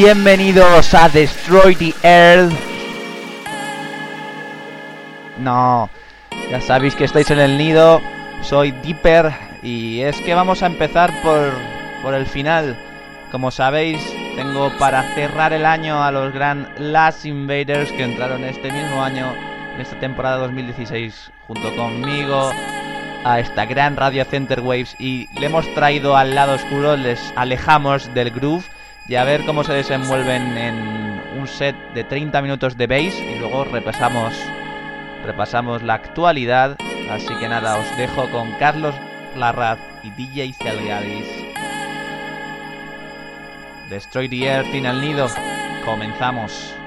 Bienvenidos a Destroy the Earth. No, ya sabéis que estáis en el nido. Soy Dipper y es que vamos a empezar por, por el final. Como sabéis, tengo para cerrar el año a los gran Last Invaders que entraron este mismo año, en esta temporada 2016, junto conmigo a esta gran radio Center Waves y le hemos traído al lado oscuro, les alejamos del groove y a ver cómo se desenvuelven en un set de 30 minutos de bass y luego repasamos repasamos la actualidad. Así que nada, os dejo con Carlos Larraz y DJ Celgaris. Destroy the Earth in el nido. Comenzamos.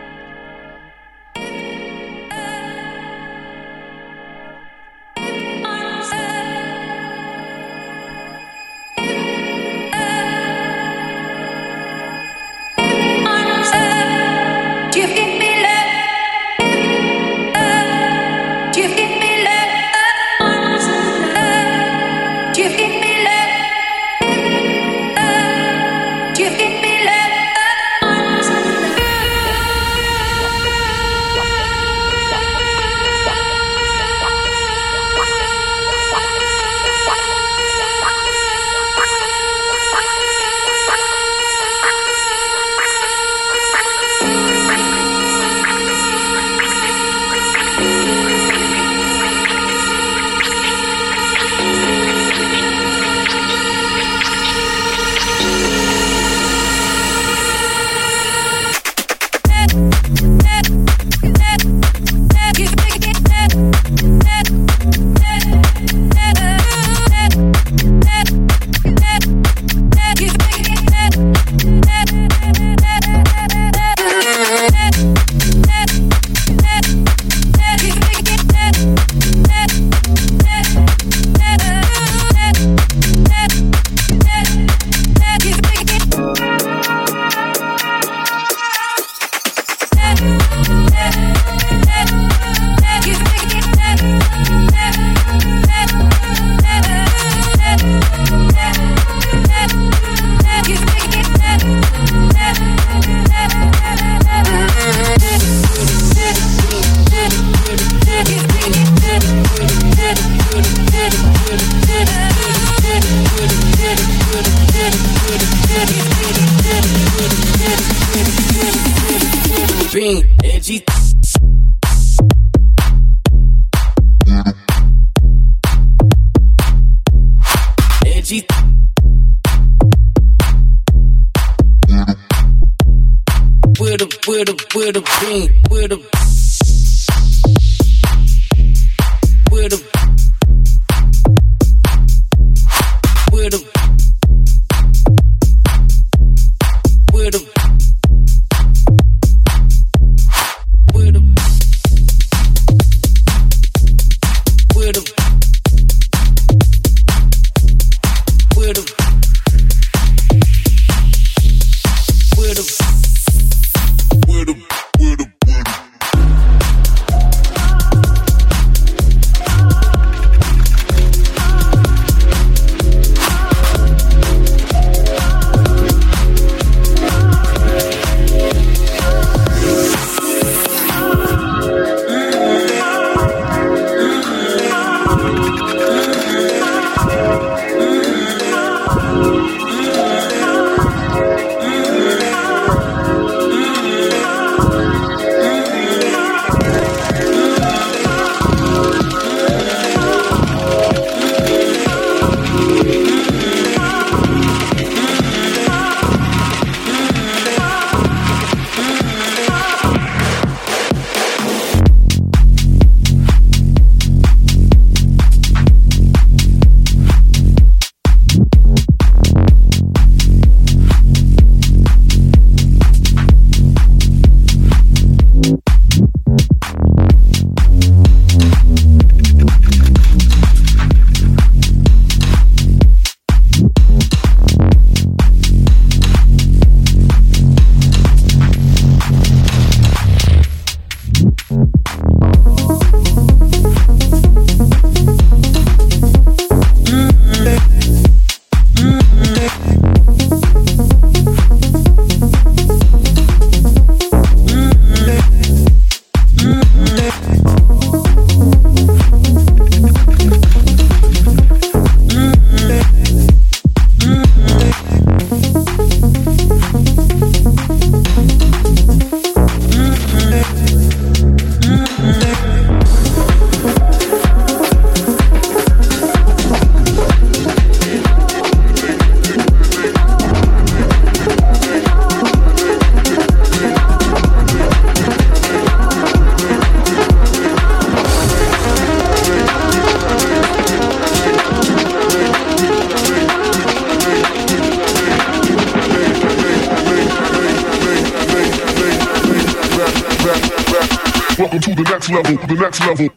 Next level.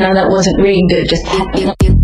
Now that wasn't really good. Just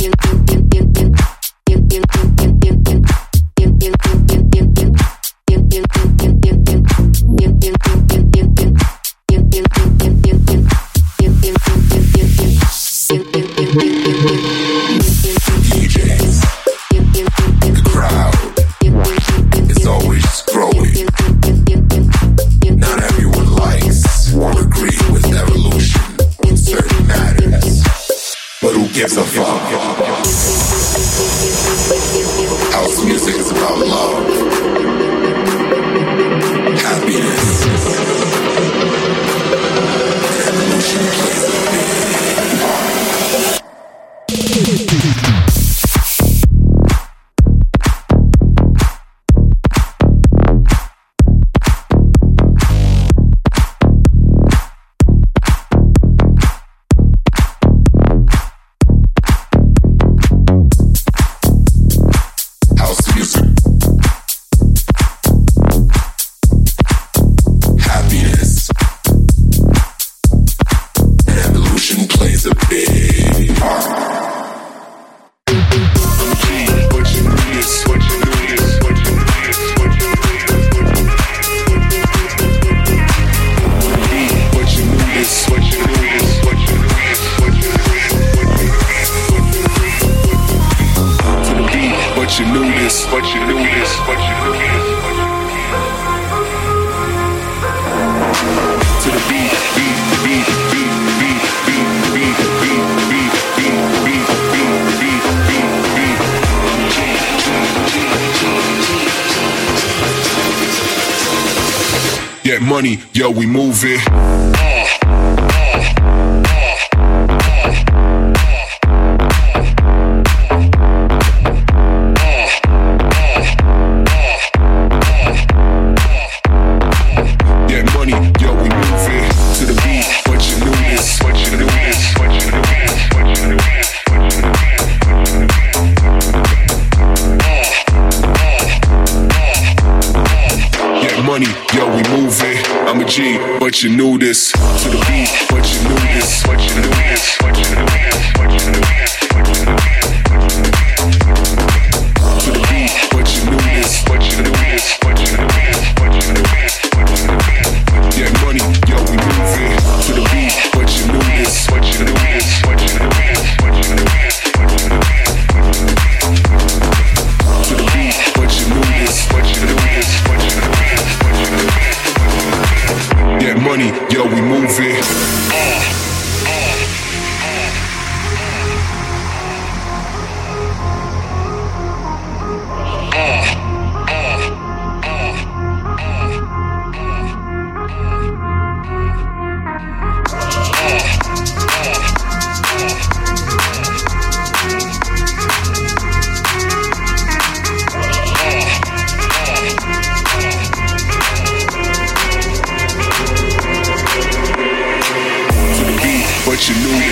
Get money, yo, we move it. you knew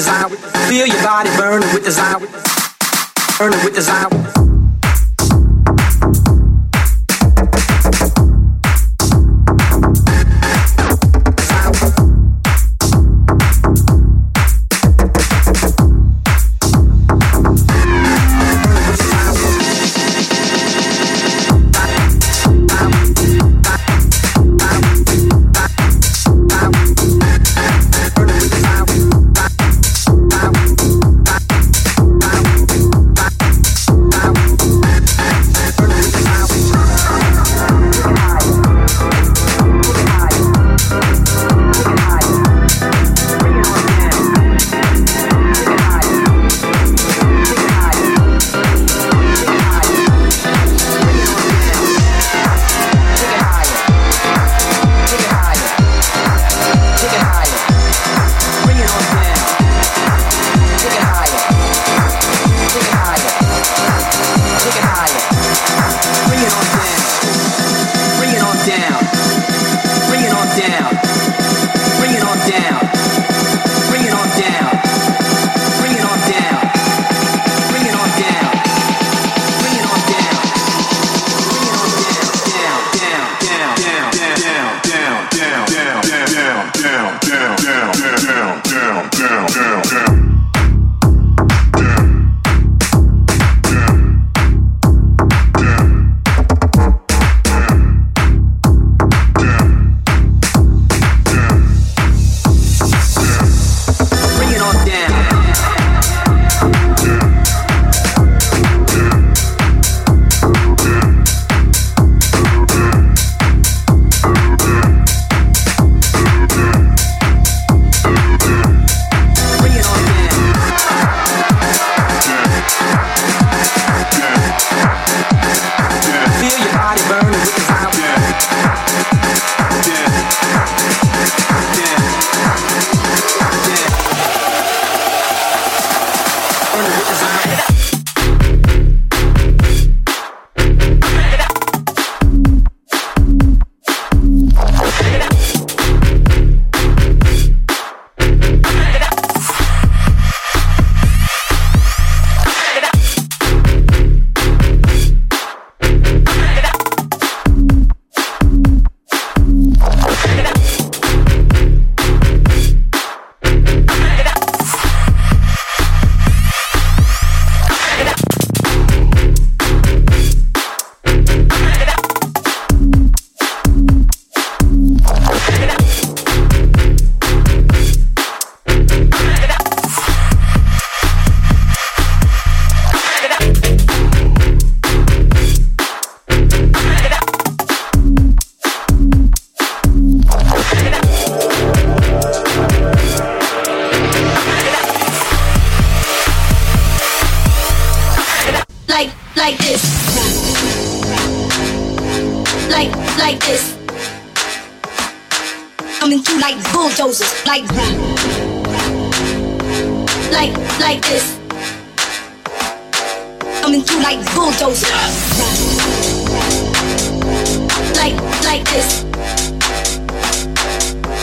desire. Feel your body burning with desire. Burning with desire. Coming through like bulldozers, like, like, like this. Coming through like bulldozers. Like, like this.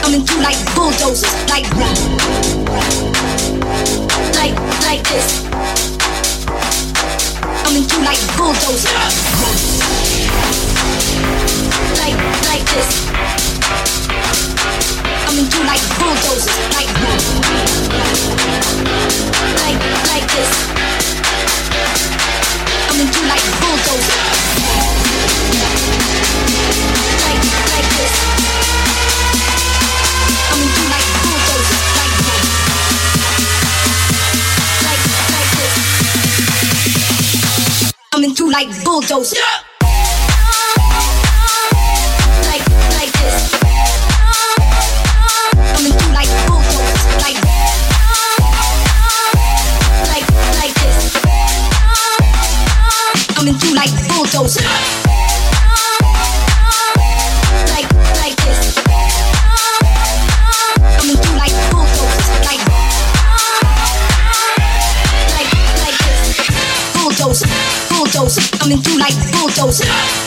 Coming through like bulldozers, like, like, like this. Coming through like bulldozers. Like, like this. Coming through like bulldozers. Like, like, like this. Through like bulldozers. Like, like this. Through like. Like, like, like this. Through like bulldozers. Like, bulldozer, coming through like bulldozer.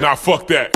Nah, fuck that.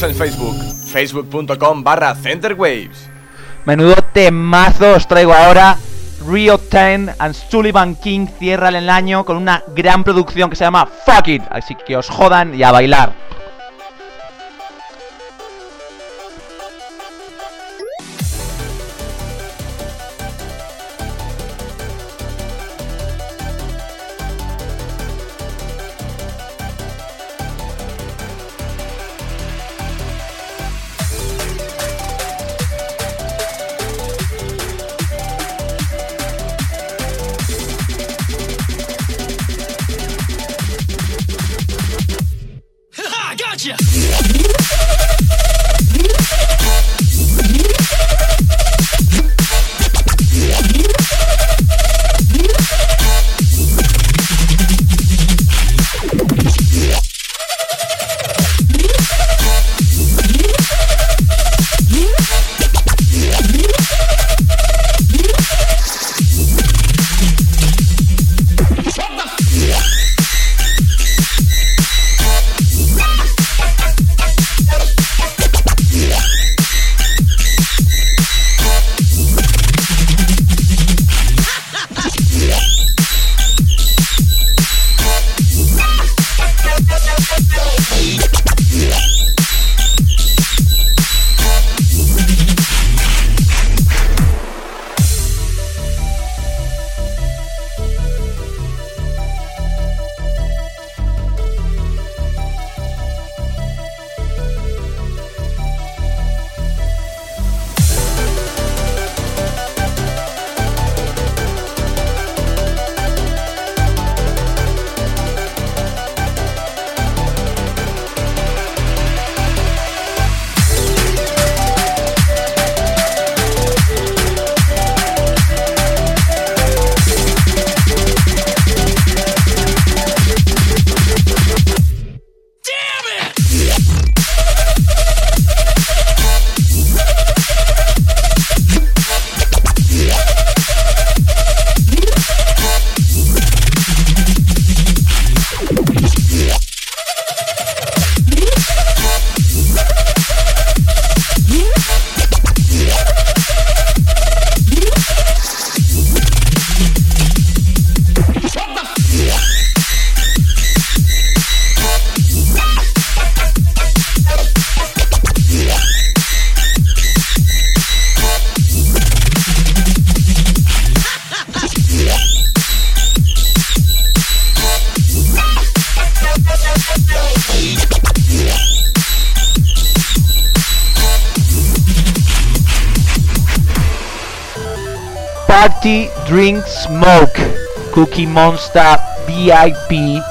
En Facebook, facebook.com barra centerwaves. Menudo temazo os traigo ahora. Rio 10 and Sullivan King cierran el año con una gran producción que se llama Fuck It. Así que os jodan y a bailar. Monster VIP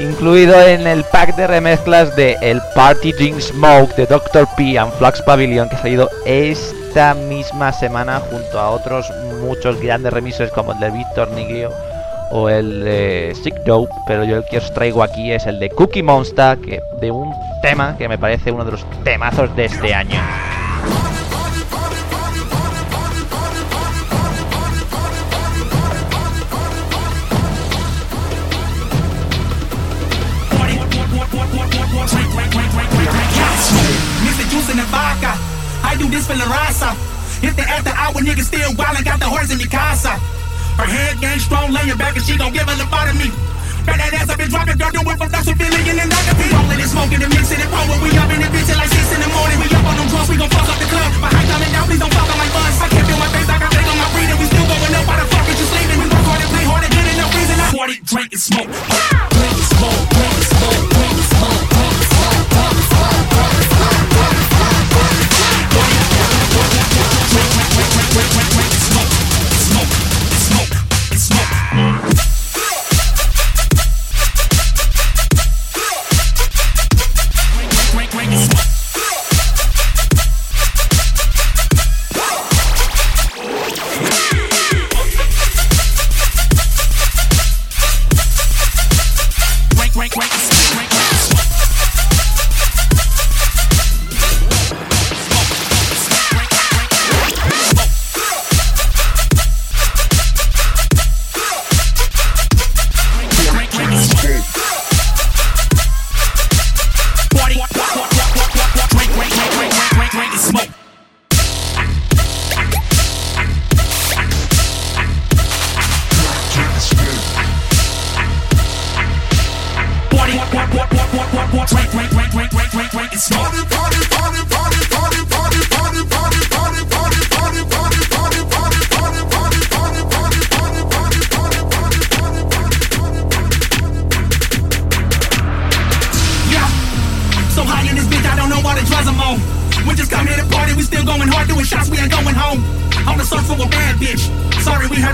incluido en el pack de remezclas de el Party Drink Smoke de Dr. P and Flux Pavilion que ha salido esta misma semana junto a otros muchos grandes remixes como el de Victor Niglio o el de Sick Dope, pero yo el que os traigo aquí es el de Cookie Monster, que de un tema que me parece uno de los temazos de este año. La Hit the after hour, nigga still wild and got the horse in the casa. Her head game strong, laying back, and she gon' give a lobotomy. Back that ass up and drop it, girl, do it for Dr. Philly and then Dr. P. Rolling and smoking and the mixing and pouring. We up in the bitch like 6 in the morning. We up on them drugs, we gon' fuck up the club. My high coming down, please don't fuck on my buzz. I can't feel my face, I got take on my breathing. We still going up, why the fuck is you sleeping? We work hard and play hard and good enough reason. I party, drink and smoke. Drink and smoke, drink and smoke, drink and smoke,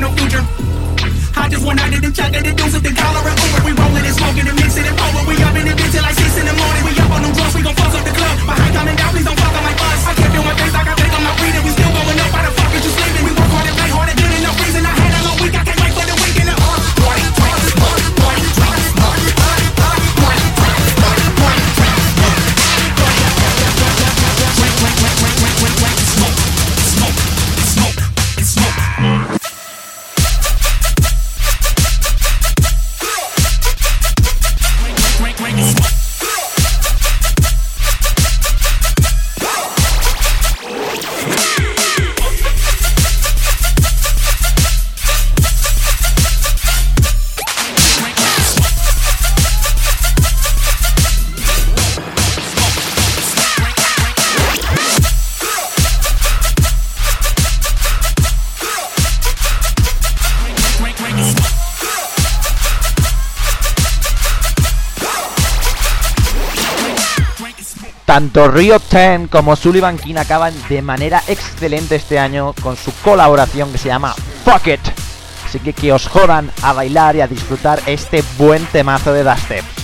no future. I just went out and check and the deuces and collar and Uber. Tanto Rio 10 como Sullivan King acaban de manera excelente este año con su colaboración que se llama Fuck It. Así que que os jodan a bailar y a disfrutar este buen temazo de dubstep.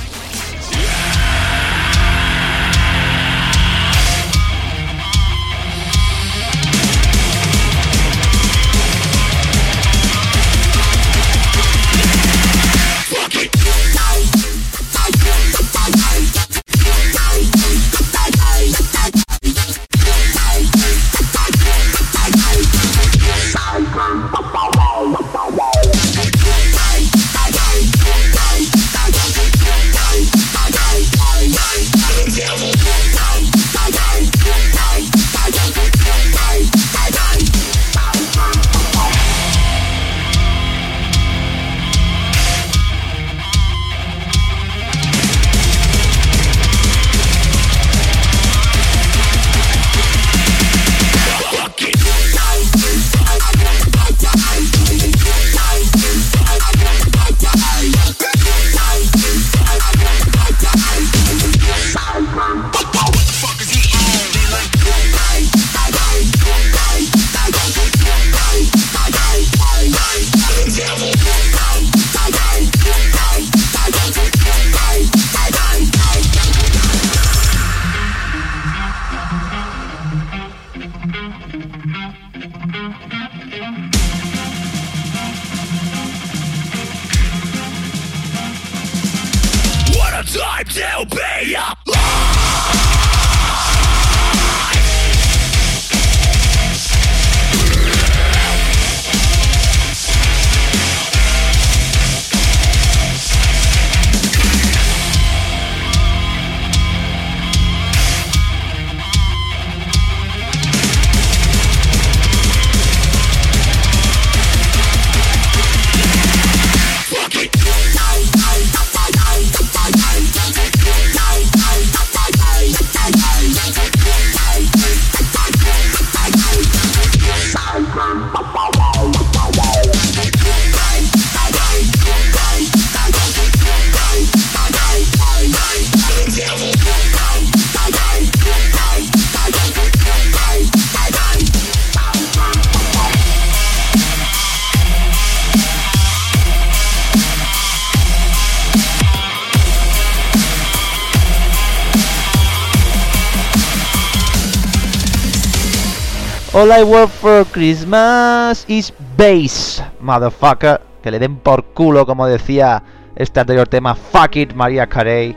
All I want for Christmas is bass, motherfucker. Que le den por culo, como decía este anterior tema, Fuck It, Maria Carey.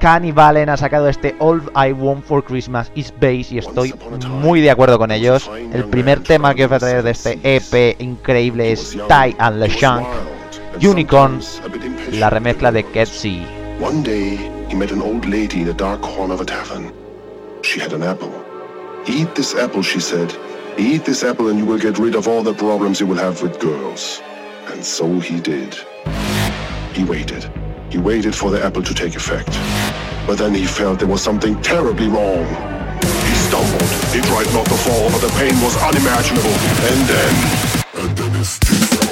Kanye Valen ha sacado este All I Want for Christmas is Bass y estoy muy de acuerdo con ellos. El primer tema que os voy a traer de este EP increíble es Ty and LeShank, Unicorn, la remezcla de Ketsy. One day, he met an old lady in a dark corner of a tavern. She had an apple. Eat this apple, she said. Eat this apple and you will get rid of all the problems you will have with girls. And so he did. He waited. He waited for the apple to take effect. But then he felt there was something terribly wrong. He stumbled. He tried not to fall, but the pain was unimaginable. And then... And then his teeth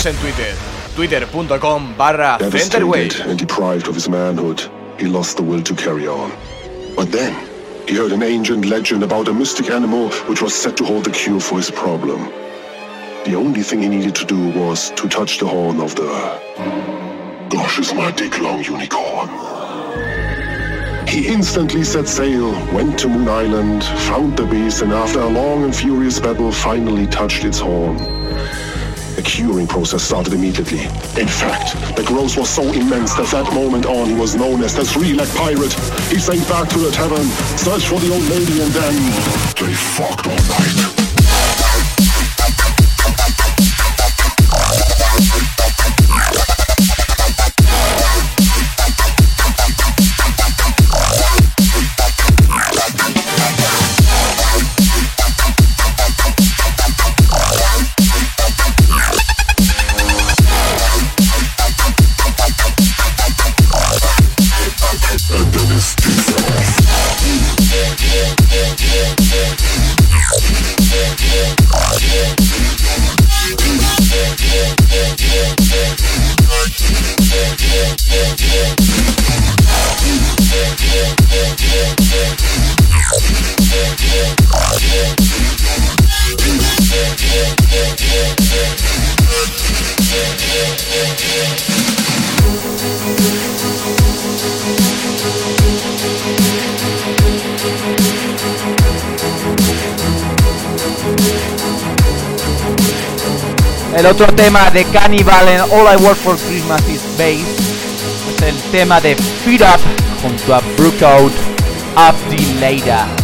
Síguenos en Twitter, twitter.com barra and deprived of his manhood, he lost the will to carry on. But then, he heard an ancient legend about a mystic animal which was said to hold the cure for his problem. The only thing he needed to do was to touch the horn of the Gosh is my dick long unicorn. He instantly set sail, went to Moon Island, found the beast, and after a long and furious battle, finally touched its horn. The curing process started immediately. In fact, the growth was so immense that that moment on he was known as the three-leg pirate. He sank back to the tavern, searched for the old lady, and then they fucked all night. El otro tema de Cannibal en All I Want for Christmas is Bass es el tema de Feed Up junto a Brookout Up the Later.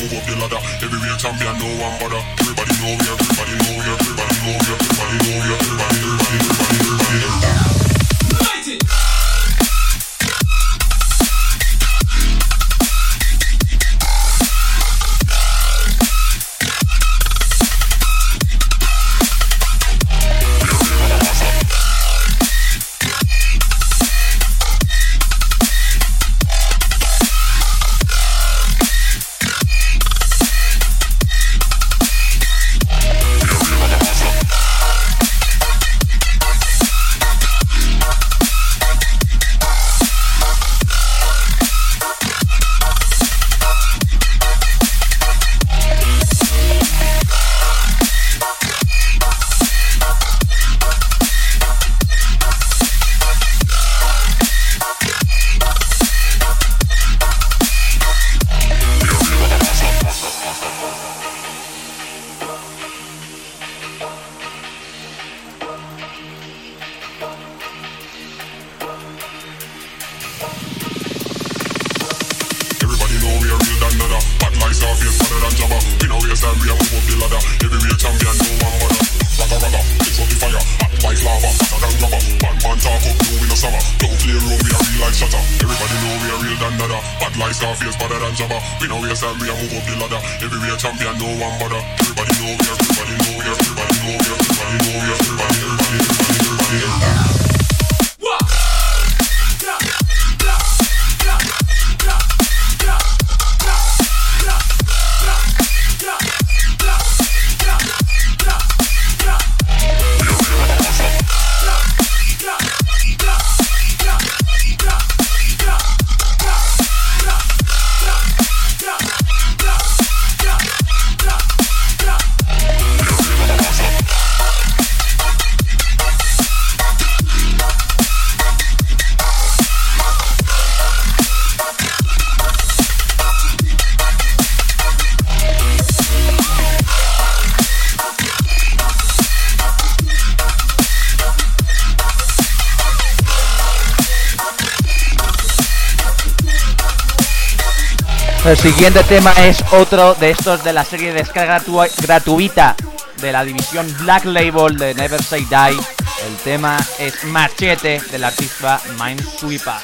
Move up the ladder. Heavyweight champion, no one bother. Everybody know we everybody know we everybody know we El siguiente tema es otro de estos de la serie de descarga gratuita de la división Black Label de Never Say Die. El tema es Machete del artista Minesweeper.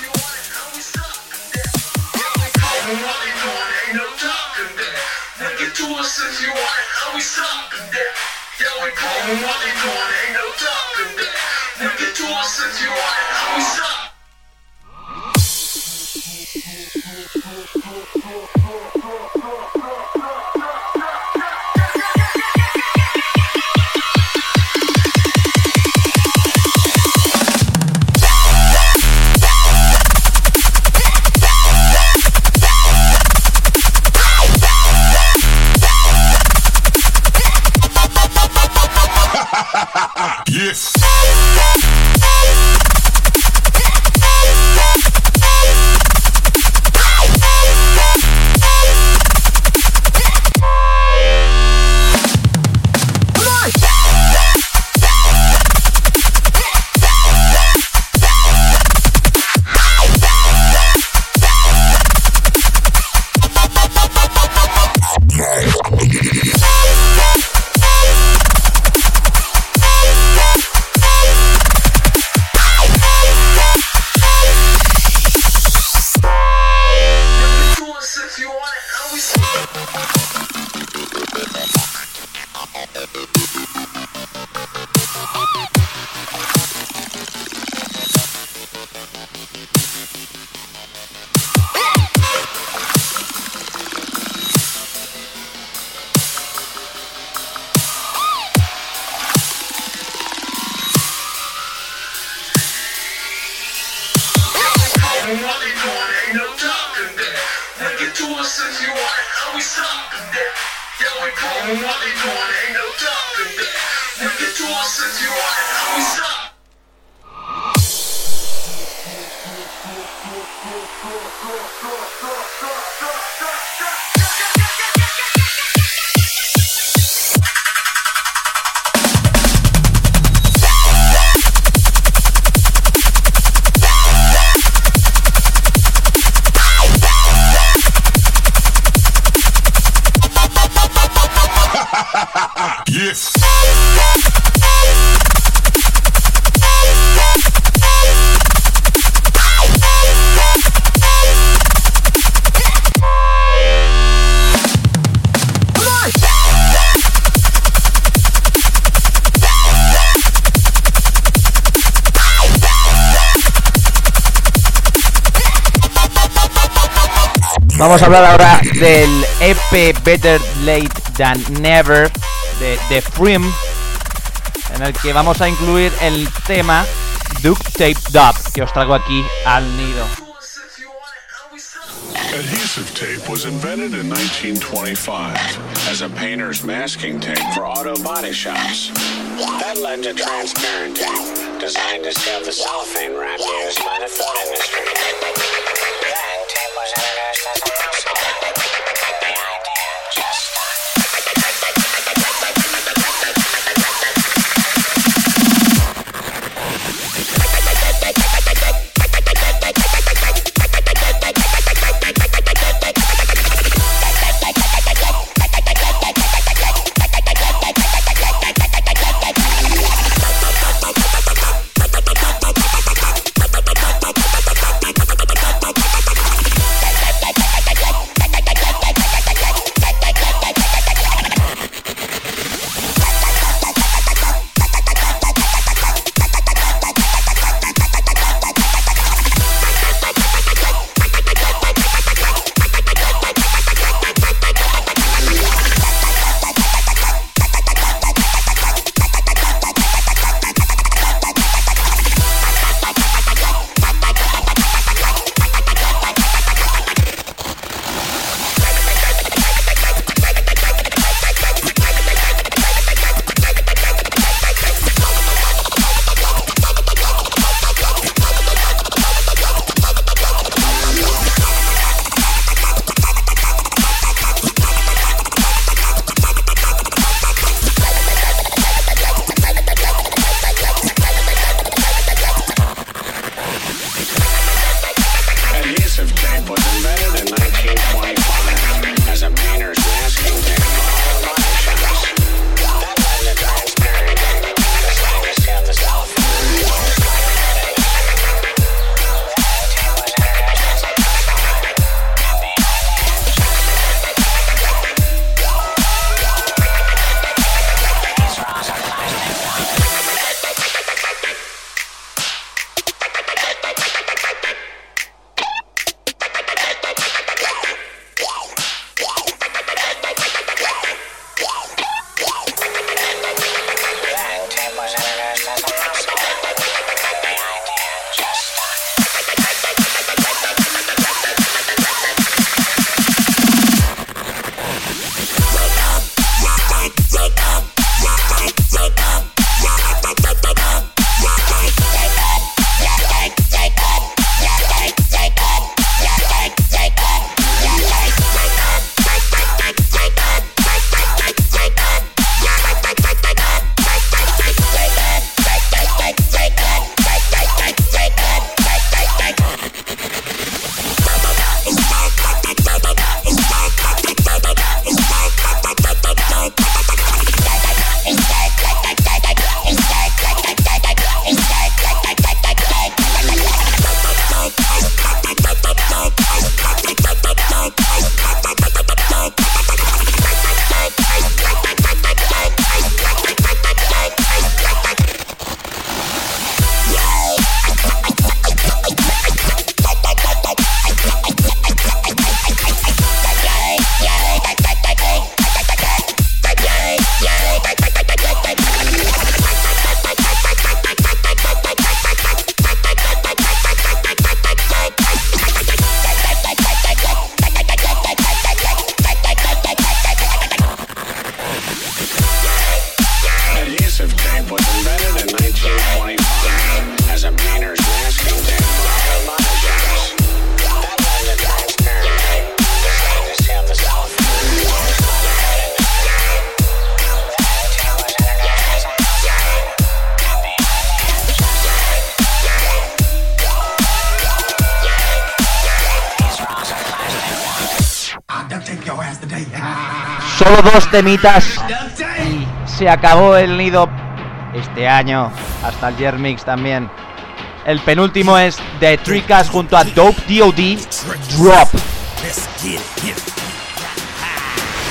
And money doing ain't no stopping that. Nigga do us if you want it, how we stopping that? Yeah, we put money doing ain't no stopping that. Nigga do us if you want it, how we stopping Vamos a hablar ahora del EP Better Late Than Never de The Frim, en el que vamos a incluir el tema Duct Tape Dub, que os traigo aquí al nido. Adhesive tape was invented in 1925 as a painter's masking tape for auto body shops. That led to transparent tape, designed to seal the cellophane wrap used by the food industry. Dos temitas y se acabó el nido este año. Hasta el Jermix también. El penúltimo es The Tricas junto a Dope DOD Drop.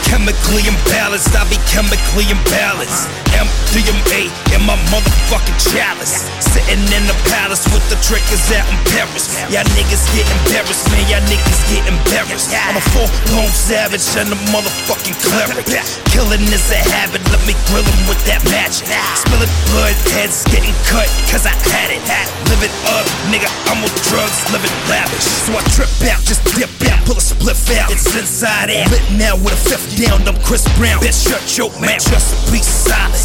Chemically imbalanced, be chemically imbalanced. MDMA in my motherfucking chalice. Sitting in the palace with the triggers out in Paris. Y'all niggas get embarrassed, man. Y'all niggas get embarrassed. I'm a full blown savage and a motherfucking cleric. Killing is a habit, let me grill him with that magic. Spilling blood, heads getting cut, cause I had it. Live it up, nigga, I'm on drugs, living lavish. So I trip out, just dip out, pull a spliff out. It's inside out. Lit now with a fifth down, I'm Chris Brown. Bitch, shut your mouth, just be silent.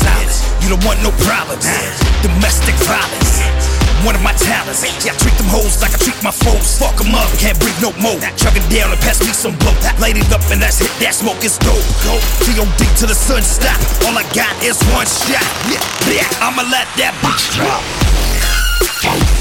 You don't want no problems. Domestic violence. One of my talents. Yeah, I treat them hoes like I treat my foes. Fuck them up, can't breathe no more. Chuck it down and pass me some blow. Light it up and that's hit. That smoke is dope. Go T.O.D. to the sun stop. All I got is one shot. Yeah. I'ma let that bitch drop. I'ma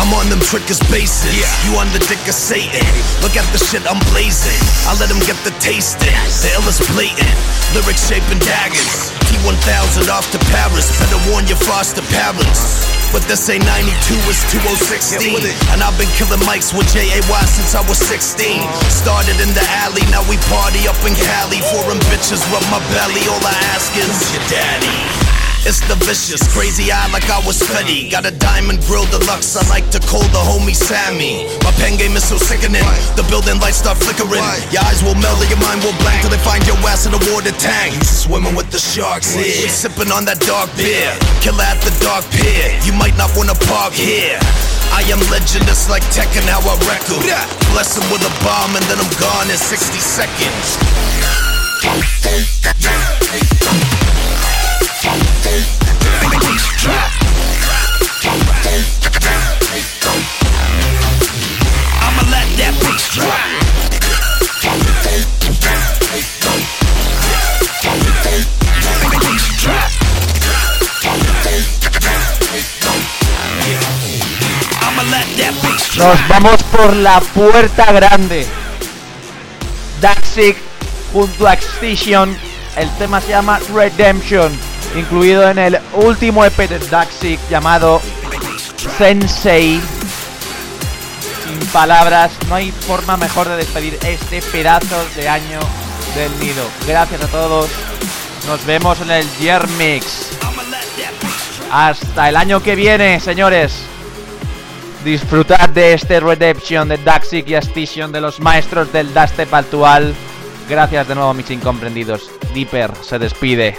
I'm on them trickers bases. Yeah. You on the dick of Satan. Look at the shit I'm blazing. I let them get the taste tasting. The illest blatant. Lyrics shaping daggers. T1000 off to Paris. Better warn your foster parents. But this ain't 92, it's 2016. And I've been killing mics with JAY since I was 16. Started in the alley, now we party up in Cali. Foreign bitches rub my belly, all I ask is your daddy. It's the vicious, crazy eye like I was Fetty. Got a diamond grill deluxe, I like to call the homie Sammy. My pen game is so sickening, the building lights start flickering. Your eyes will melt, and your mind will blank till they find your ass in a water tank. You swimming with the sharks here, sipping on that dark beer. Killer at the dark pier, you might not wanna park here. I am legend, it's like Tekken, how I wreck 'em. Bless 'em with a bomb, and then I'm gone in 60 seconds. Nos vamos por la puerta grande. Daxik junto a Extinction. El tema se llama Redemption, incluido en el último EP de Daxik llamado Sensei. Sin palabras, no hay forma mejor de despedir este pedazo de año del nido. Gracias a todos. Nos vemos en el Year. Hasta el año que viene, señores. Disfrutad de este Redemption de Daxik y Astation de los maestros del dubstep actual. Gracias de nuevo, mis incomprendidos. Dipper se despide.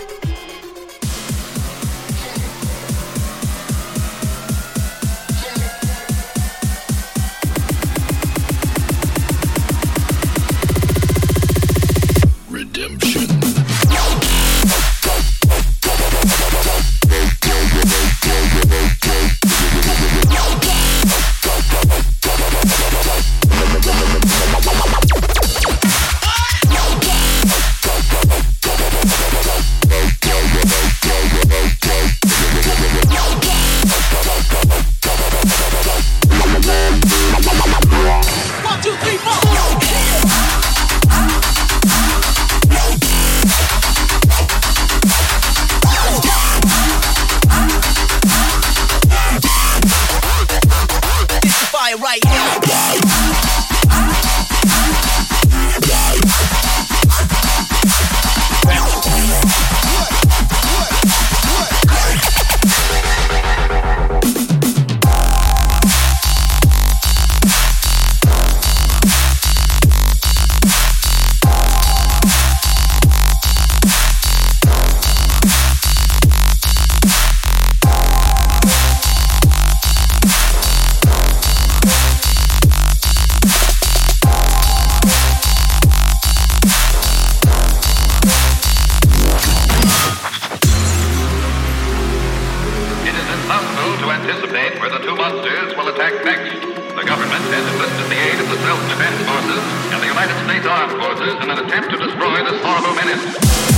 Where the two monsters will attack next. The government has enlisted the aid of the self-defense forces and the United States Armed Forces in an attempt to destroy this horrible menace.